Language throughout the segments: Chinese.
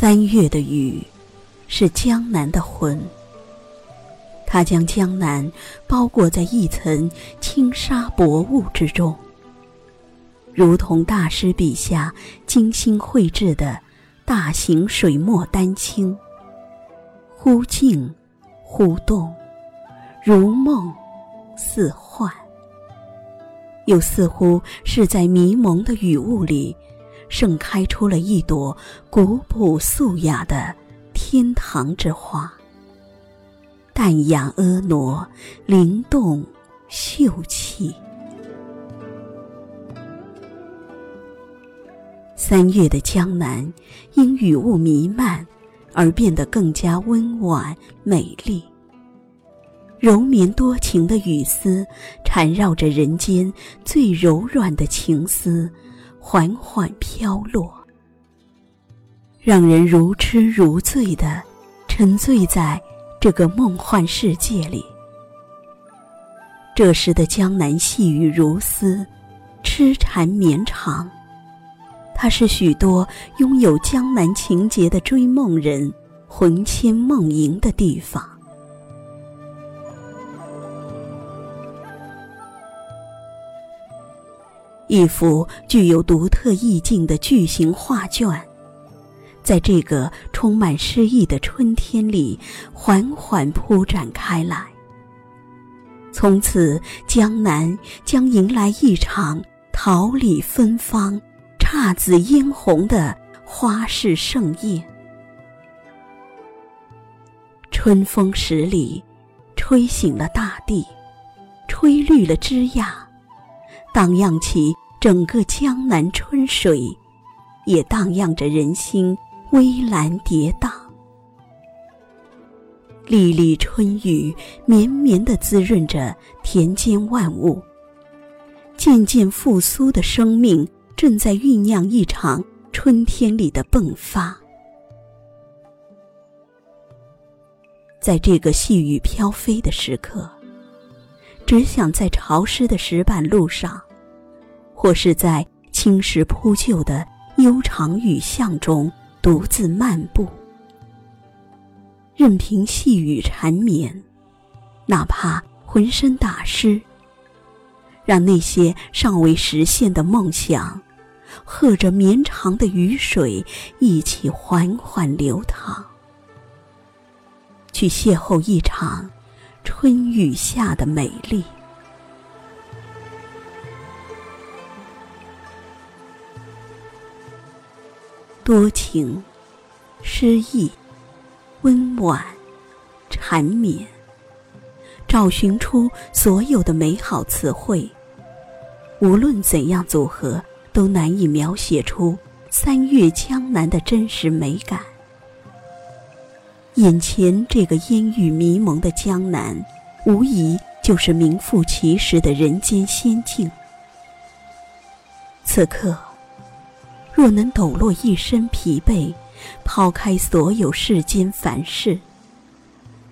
三月的雨，是江南的魂。它将江南包裹在一层轻纱薄雾之中，如同大师笔下精心绘制的大型水墨丹青，忽静忽动，如梦似幻，又似乎是在迷蒙的雨雾里。盛开出了一朵古朴素雅的天堂之花，淡雅婀娜，灵动秀气。三月的江南，因雨雾弥漫而变得更加温婉美丽。柔绵多情的雨丝，缠绕着人间最柔软的情思。缓缓飘落，让人如痴如醉的沉醉在这个梦幻世界里。这时的江南细雨如丝，痴缠绵长。它是许多拥有江南情节的追梦人魂牵梦萦的地方。一幅具有独特意境的巨型画卷，在这个充满诗意的春天里缓缓铺展开来。从此，江南将迎来一场桃李芬芳、姹紫嫣红的花市盛宴。春风十里，吹醒了大地，吹绿了枝桠。荡漾起整个江南春水，也荡漾着人心微澜跌宕。粒粒春雨绵绵地滋润着田间万物，渐渐复苏的生命正在酝酿一场春天里的迸发。在这个细雨飘飞的时刻。只想在潮湿的石板路上，或是在青石铺就的悠长雨巷中独自漫步，任凭细雨缠绵，哪怕浑身打湿，让那些尚未实现的梦想，和着绵长的雨水一起缓缓流淌，去邂逅一场。春雨下的美丽，多情、诗意、温婉、缠绵，找寻出所有的美好词汇，无论怎样组合，都难以描写出三月江南的真实美感。眼前这个烟雨迷蒙的江南，无疑就是名副其实的人间仙境。此刻，若能抖落一身疲惫，抛开所有世间凡事，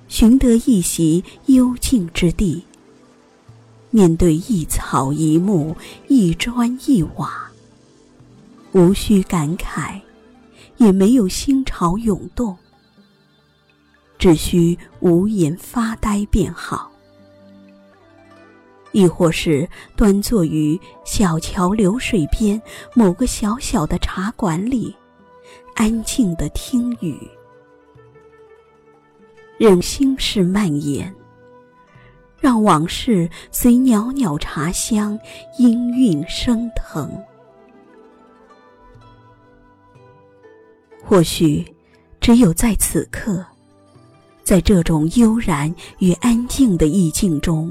寻得一席幽静之地，面对一草一木、一砖一瓦，无需感慨，也没有心潮涌动。只需无言发呆便好，亦或是端坐于小桥流水边某个小小的茶馆里，安静的听雨，任心事蔓延，让往事随袅袅茶香氤氲升腾。或许，只有在此刻。在这种悠然与安静的意境中，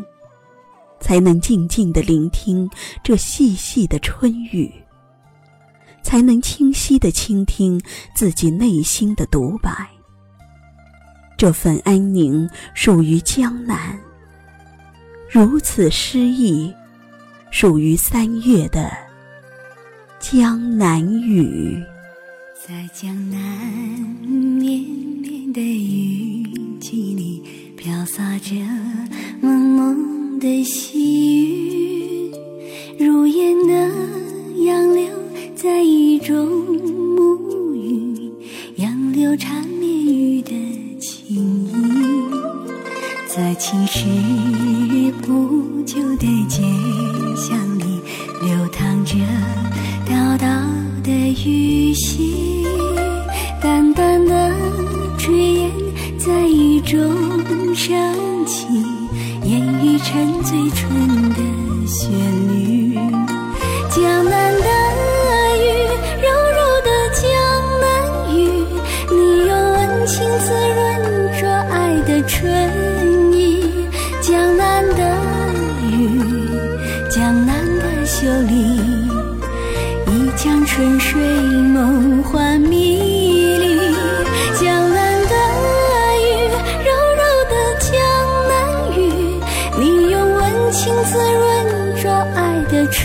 才能静静的聆听这细细的春雨，才能清晰的倾听自己内心的独白。这份安宁属于江南，如此诗意，属于三月的江南雨。在江南绵绵的雨，着蒙蒙的细雨，如烟的杨柳在雨中沐浴，杨柳缠绵雨的情意，在青石铺就的街巷里，流淌着道道的雨溪，淡淡的炊烟在雨中升。的旋律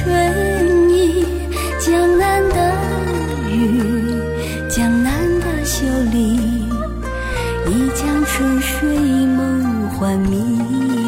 春意江南的雨江南的秀丽一江春水梦幻迷。